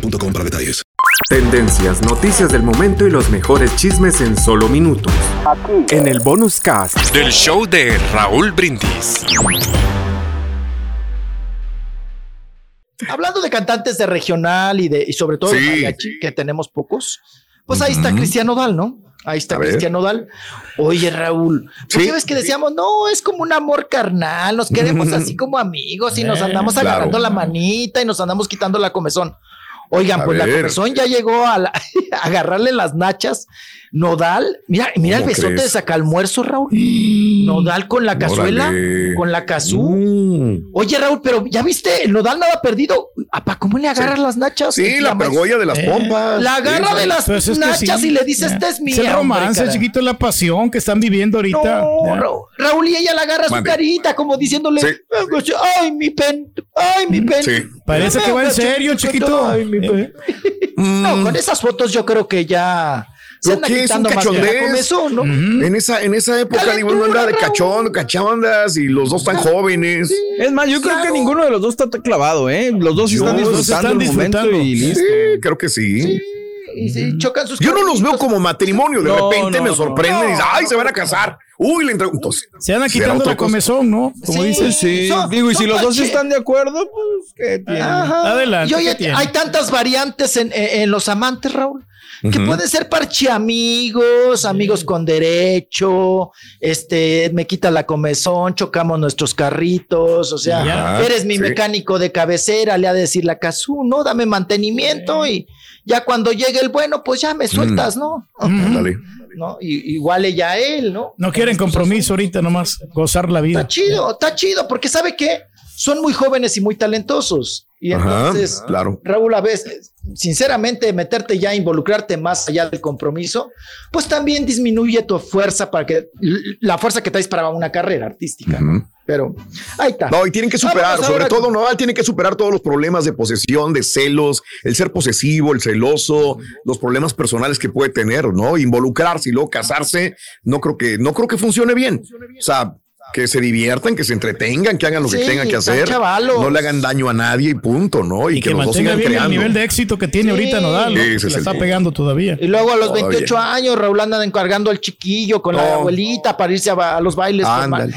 boostmobile.com para detalles. Tendencias, noticias del momento y los mejores chismes en solo minutos. En el bonus cast. Del show de Raúl Brindis. Hablando de cantantes de regional y de y sobre todo de mariachi, que tenemos pocos, pues ahí está Cristiano Dal, ¿no? Ahí está. Cristiano Dal. Oye, Raúl, ¿por Sí. qué ves que decíamos, no, es como un amor carnal, nos queremos así como amigos y nos Eh, andamos claro. agarrando la manita y nos andamos quitando la comezón? Oigan, A pues la comezón ya llegó a, la- a agarrarle las nachas. Nodal, mira, mira el ¿Cómo besote crees? de sacalmuerzo, Raúl. Nodal con la cazuela, Órale. con la cazú. Mm. Oye, Raúl, pero ya viste, el nodal nada perdido. Apa, ¿cómo le agarras las nachas? Sí, la pergolla de las pompas. La agarra Sí, de las Pues es que nachas sí. y le dice, esta es mía. Es el romance, hombre, chiquito, es la pasión que están viviendo ahorita. No, Ya. Ra- Raúl, y ella le agarra su Mande. carita como diciéndole, Sí. ay, mi pen, ay, mi pen. Sí. Parece que va en serio, chiquito. Ay, mi pen. No, con esas fotos yo creo que ya anda que es un cachondez. ¿no? En esa, en esa época, digo, uno anda de cachón, cachondas y los dos tan jóvenes. Es más, yo creo que ninguno de los dos está clavado, ¿eh? Los dos están disfrutando están el momento disfrutando. y listo. Sí, creo que sí. Y sí, chocan sus Yo no los veo como matrimonio, de No, repente no, me no. sorprenden y dicen, ay, se van a casar. Uy, le. Entonces, Se ¿será quitando la comezón, ¿no? Como Sí. dices. Sí, Son- digo, y si los dos están de acuerdo, pues, ¿qué tiene? Ajá. Adelante, Y oye, ¿qué tiene? hay tantas variantes en, en- en los amantes, Raúl, que Ujú. pueden ser parche amigos, amigos con derecho, este, me quita la comezón, chocamos nuestros carritos, o sea, Ya, eres mi sí. mecánico de cabecera, le ha de decir la casú, no, dame mantenimiento y ya cuando llegue el bueno, pues ya me sueltas, ¿no? Ándale. ¿No? Y, igual ella a él, ¿no? No quieren compromiso ahorita nomás, gozar la vida. Está chido, está chido, porque ¿sabe qué? Son muy jóvenes y muy talentosos. Y Ajá, entonces, claro. Raúl, a veces, sinceramente, meterte ya, involucrarte más allá del compromiso, pues también disminuye tu fuerza para que, la fuerza que traes para una carrera artística. Pero ahí está. No, y tienen que superar, sobre todo, con- no, tienen que superar todos los problemas de posesión, de celos, el ser posesivo, el celoso, los problemas personales que puede tener, ¿no? Involucrarse y luego casarse, no creo que, no creo que funcione bien. O sea, que se diviertan, que se entretengan, que hagan lo que tengan que hacer, chavalos. no le hagan daño a nadie y punto, ¿no? Y, Y que, que los dos sigan bien el creando. nivel de éxito que tiene Sí. ahorita Nodal. ¿no? Sí, ese es la está pegando todavía. Y luego a los Todavía. 28 años, Raúl anda encargando al chiquillo con la abuelita para irse a, los bailes con, ma- Ándale.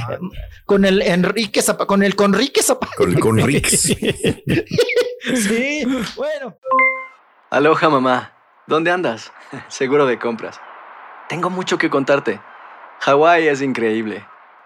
con el Enrique Zapa- con el Conrique Zapata. Con el Conrix. Sí, bueno. Aloha mamá, ¿dónde andas? Seguro de compras. Tengo mucho que contarte. Hawái es increíble.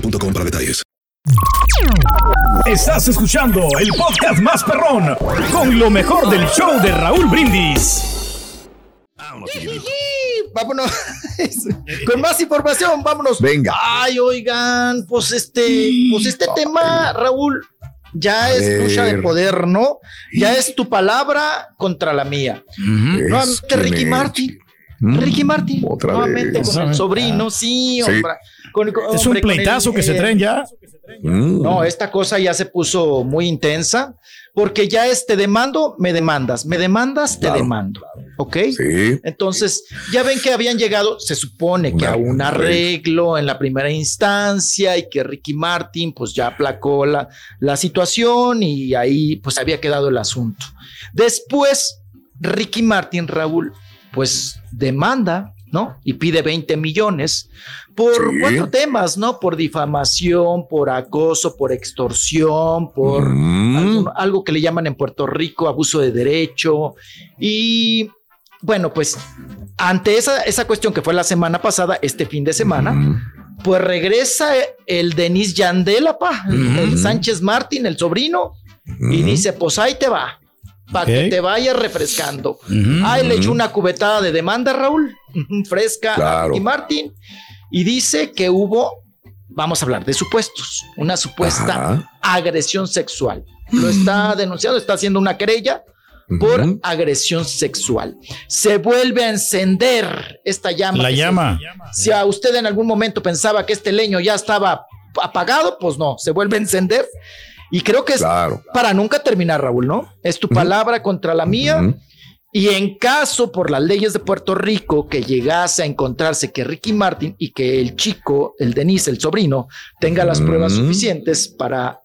boostmobile.com para detalles. Estás escuchando el podcast más perrón con lo mejor del show de Raúl Brindis. Vámonos. Con más información, vámonos. Venga. Ay, oigan, pues este, pues este tema, Raúl, ya A es lucha de ver. poder, ¿no? Ya es tu palabra contra la mía. Nuevamente Es Ricky que me- Martin. Mm, Ricky Martin, Otra nuevamente vez. con el sobrino, sí, Sí. hombre. Con- con- Es un hombre, pleitazo el- que se eh, traen ya. Mm. No, esta cosa ya se puso muy intensa porque ya es te demando, me demandas, me demandas, te Claro. demando. ¿Ok? Sí. Entonces, ya ven que habían llegado, se supone que Una- a un arreglo en la primera instancia y que Ricky Martin pues ya aplacó la, la situación y ahí pues había quedado el asunto. Después, Ricky Martin, Raúl, pues demanda, ¿no? Y pide 20 millones por Sí. cuatro temas, ¿no? Por difamación, por acoso, por extorsión, por Mm. algo, algo que le llaman en Puerto Rico abuso de derecho. Y bueno, pues ante esa, esa cuestión que fue la semana pasada, este fin de semana, Mm. pues regresa el Denis Yandela, pa, el, el Sánchez Martín, el sobrino, y dice, pues ahí te va, para que Ok. te vayas refrescando. Ujú. Ahí le echó una cubetada de demanda, Raúl, fresca a Claro. Ricky Martin, y dice que hubo, vamos a hablar de supuestos, una supuesta Ajá. agresión sexual. Lo está denunciando, está haciendo una querella por Ujú. agresión sexual. Se vuelve a encender esta llama. La que se- llama. si a usted en algún momento pensaba que este leño ya estaba apagado, pues no, se vuelve a encender. Y creo que es Claro. para nunca terminar, Raúl, ¿no? Es tu palabra contra la mía. Y en caso por las leyes de Puerto Rico que llegase a encontrarse que Ricky Martin y que el chico, el Denise, el sobrino, tenga las pruebas suficientes para,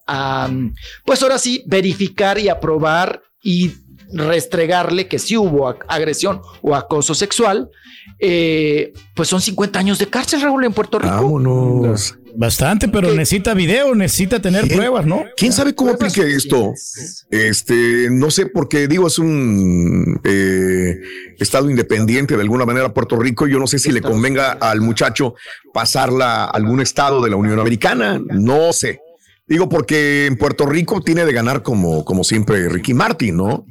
pues ahora sí, verificar y aprobar y restregarle que sí hubo ag- agresión o acoso sexual, eh, pues son 50 años de cárcel, Raúl, en Puerto Rico. Vámonos. Bastante, pero necesita video, necesita tener ¿Quién? pruebas, ¿no? ¿Quién sabe cómo aplique esto? Este, no sé, porque digo, es un eh, estado independiente de alguna manera Puerto Rico. Yo no sé si le convenga al muchacho pasarla a algún estado de la Unión Americana. No sé. Digo, porque en Puerto Rico tiene de ganar como, como siempre Ricky Martin, ¿no?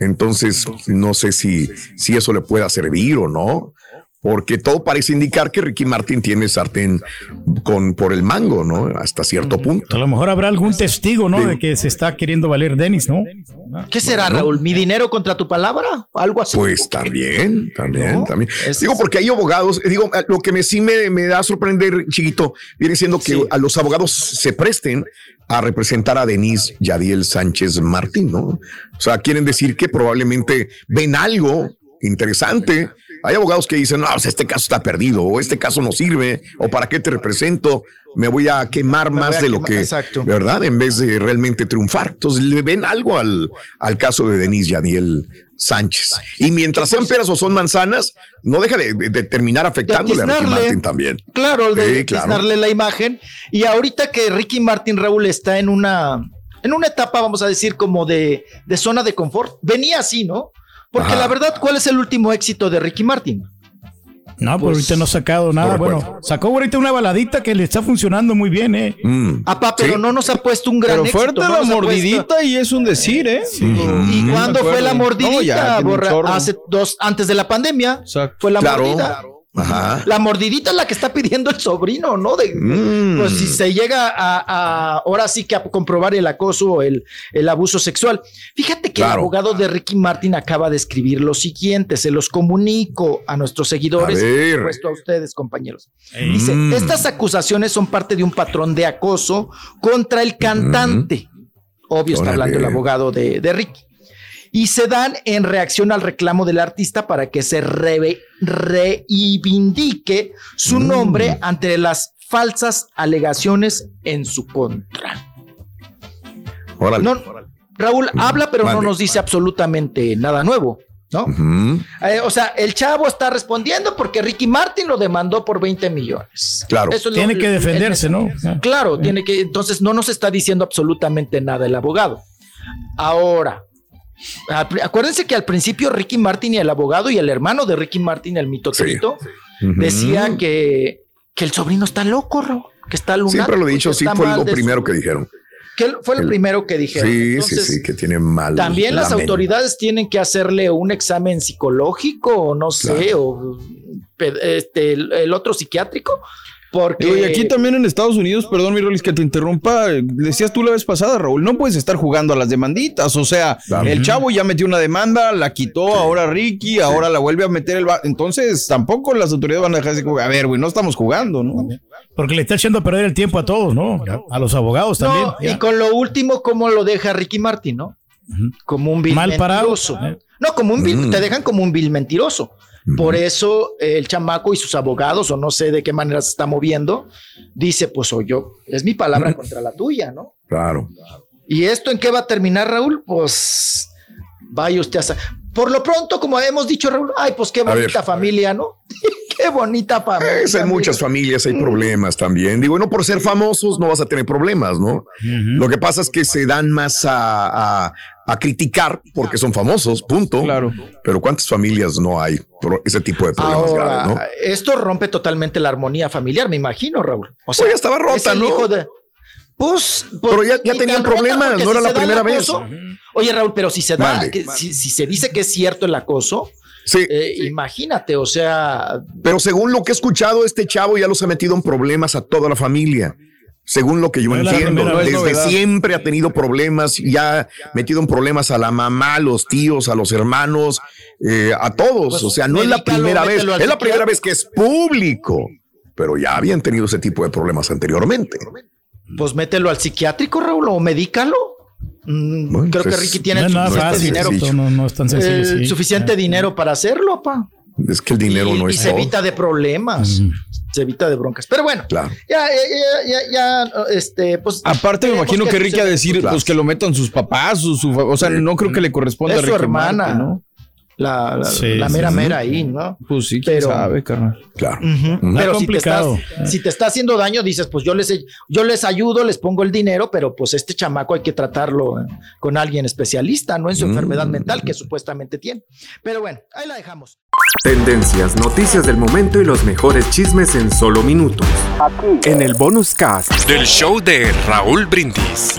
Entonces, no sé si, si eso le pueda servir o no. Porque todo parece indicar que Ricky Martin tiene sartén con, por el mango, ¿no? Hasta cierto punto. A lo mejor habrá algún testigo, ¿no? De que se está queriendo valer Denis, ¿no? ¿Qué será, Raúl? ¿Mi dinero contra tu palabra? ¿Algo así? Pues también, también, ¿No? también. Es- Digo, porque hay abogados, digo, lo que me sí me, me da a sorprender, chiquito, viene siendo que Sí. a los abogados se presten a representar a Denise Yadiel Sánchez Martín, ¿no? O sea, quieren decir que probablemente ven algo interesante. Hay abogados que dicen, no, sea, este caso está perdido, o este caso no sirve, o para qué te represento, me voy a quemar Me más a de lo que, exacto. ¿verdad? En vez de realmente triunfar. Entonces le ven algo al, al caso de Denise Yadiel Sánchez. Y mientras sean peras o son manzanas, no deja de, de- de terminar afectándole a Ricky. Martin también. Claro, de Sí, claro. tiznarle la imagen. Y ahorita que Ricky Martin Raúl está en una, en una etapa, vamos a decir, como de, de zona de confort. Venía así, ¿no? Porque Ajá. la verdad, ¿cuál es el último éxito de Ricky Martin? No, pero Pues, ahorita no ha sacado nada. no Bueno, sacó ahorita una baladita que le está funcionando muy bien, ¿eh? Mm. Apá, pero Sí. no nos ha puesto un gran Pero éxito. fuerte la mordidita puesto- y es un decir, ¿eh? ¿Y No cuándo fue la mordidita? No, ya, Borra? Hace dos, antes de la pandemia. Exacto. Fue la Claro. mordida. Ajá. La mordidita es la que está pidiendo el sobrino, ¿no? De, Mm. Pues si se llega a, a- ahora sí que a comprobar el acoso o el, el abuso sexual. Fíjate que el abogado de Ricky Martin acaba de escribir lo siguiente, se los comunico a nuestros seguidores A y por supuesto a ustedes, compañeros. Ey. Dice, Mm. estas acusaciones son parte de un patrón de acoso contra el cantante. Obvio está Órale. hablando el abogado de, de Ricky. Y se dan en reacción al reclamo del artista para que se reivindique su Mm. nombre ante las falsas alegaciones en su contra. Órale. No, Raúl habla, pero no nos dice absolutamente nada nuevo, ¿no? Eh, o sea, el chavo está respondiendo porque Ricky Martin lo demandó por 20 millones. Claro. Eso es lo- Tiene que defenderse, el- ¿no? Claro, tiene que, entonces no nos está diciendo absolutamente nada el abogado. Ahora, acuérdense que al principio Ricky Martin y el abogado y el hermano de Ricky Martin, el Ujú. decía que, que el sobrino está loco, Ro, que está lunático. Siempre lo he dicho, sí fue lo su- primero que dijeron. ¿Qué fue lo El- primero que dijeron? Sí, Entonces, sí, sí, que tiene mal. También las autoridades tienen que hacerle un examen psicológico o no sé, o este, el, el otro psiquiátrico, porque... Y aquí también en Estados Unidos, perdón, mi Rolis, que te interrumpa, eh, decías tú la vez pasada, Raúl, no puedes estar jugando a las demanditas. O sea, el chavo ya metió una demanda, la quitó, ahora Ricky, ahora la vuelve a meter el. Entonces, tampoco las autoridades van a dejar así como, a ver, güey, no estamos jugando, ¿no? Porque le está echando a perder el tiempo a todos, ¿no? A los abogados también. No, y con lo último, ¿cómo lo deja Ricky Martin, no? Como un vil Mal parado. mentiroso. No, como un vil, Mm. te dejan como un vil mentiroso. Por eso eh, el chamaco y sus abogados, o no sé de qué manera se está moviendo, dice, pues o yo, es mi palabra contra la tuya, ¿no? Claro. ¿Y esto en qué va a terminar, Raúl? Pues vaya usted a... Por lo pronto, como hemos dicho, Raúl, ay, pues qué ver. bonita familia, ¿no? Qué bonita familia. Pues en muchas familias hay problemas también. Digo, no por ser famosos no vas a tener problemas, ¿no? Lo que pasa es que se dan más a, a- a criticar porque son famosos, punto. Claro. Pero ¿cuántas familias no hay por ese tipo de problemas Ahora, graves, no? esto rompe totalmente la armonía familiar, me imagino, Raúl. O sea, Pues ya estaba rota, es el ¿no? hijo de- Pues, pues, Pero ya- ya tenían problemas, no era la primera vez. Oye, Raúl, pero si se da, Mande. que- si, si se dice que es cierto el acoso, Sí. eh, imagínate, o sea, Pero según lo que he escuchado, este chavo ya los ha metido en problemas a toda la familia. Según lo que yo No entiendo, primera desde novedad. siempre ha tenido problemas y ha metido en problemas a la mamá, a los tíos, a los hermanos, eh, a todos. Pues, o sea, no es la primera vez, es la primera vez que es público, pero ya habían tenido ese tipo de problemas anteriormente. pues mételo al psiquiátrico, Raúl, o medícalo. Mm, Bueno, creo pues, que Ricky tiene no suficiente fácil. dinero, esto no, no es tan sencillo. eh, sí. suficiente dinero para hacerlo, pa. Es que el dinero y, no y es se todo. evita de problemas, Mm. se evita de broncas. Pero bueno, Claro. ya, ya, ya, ya, ya, este, pues. Aparte, me imagino que Ricky a decir, Claro. pues que lo metan sus papás, su, su- o sea, no creo que le corresponda Es a su Ricky hermana, Martin, ¿no? La, la, Sí, la sí, mera sí. mera ahí, ¿no? Pues sí, quién Pero- sabe, carnal. Claro. Ujú. Ujú. Pero si te, estás, complicado. si te está haciendo daño, dices, pues yo les, yo les ayudo, les pongo el dinero, pero pues este chamaco hay que tratarlo eh, con alguien especialista, no en su Mm. enfermedad mental que supuestamente tiene. Pero bueno, ahí la dejamos. Tendencias, noticias del momento y los mejores chismes en solo minutos. En el bonus cast. Del show de Raúl Brindis.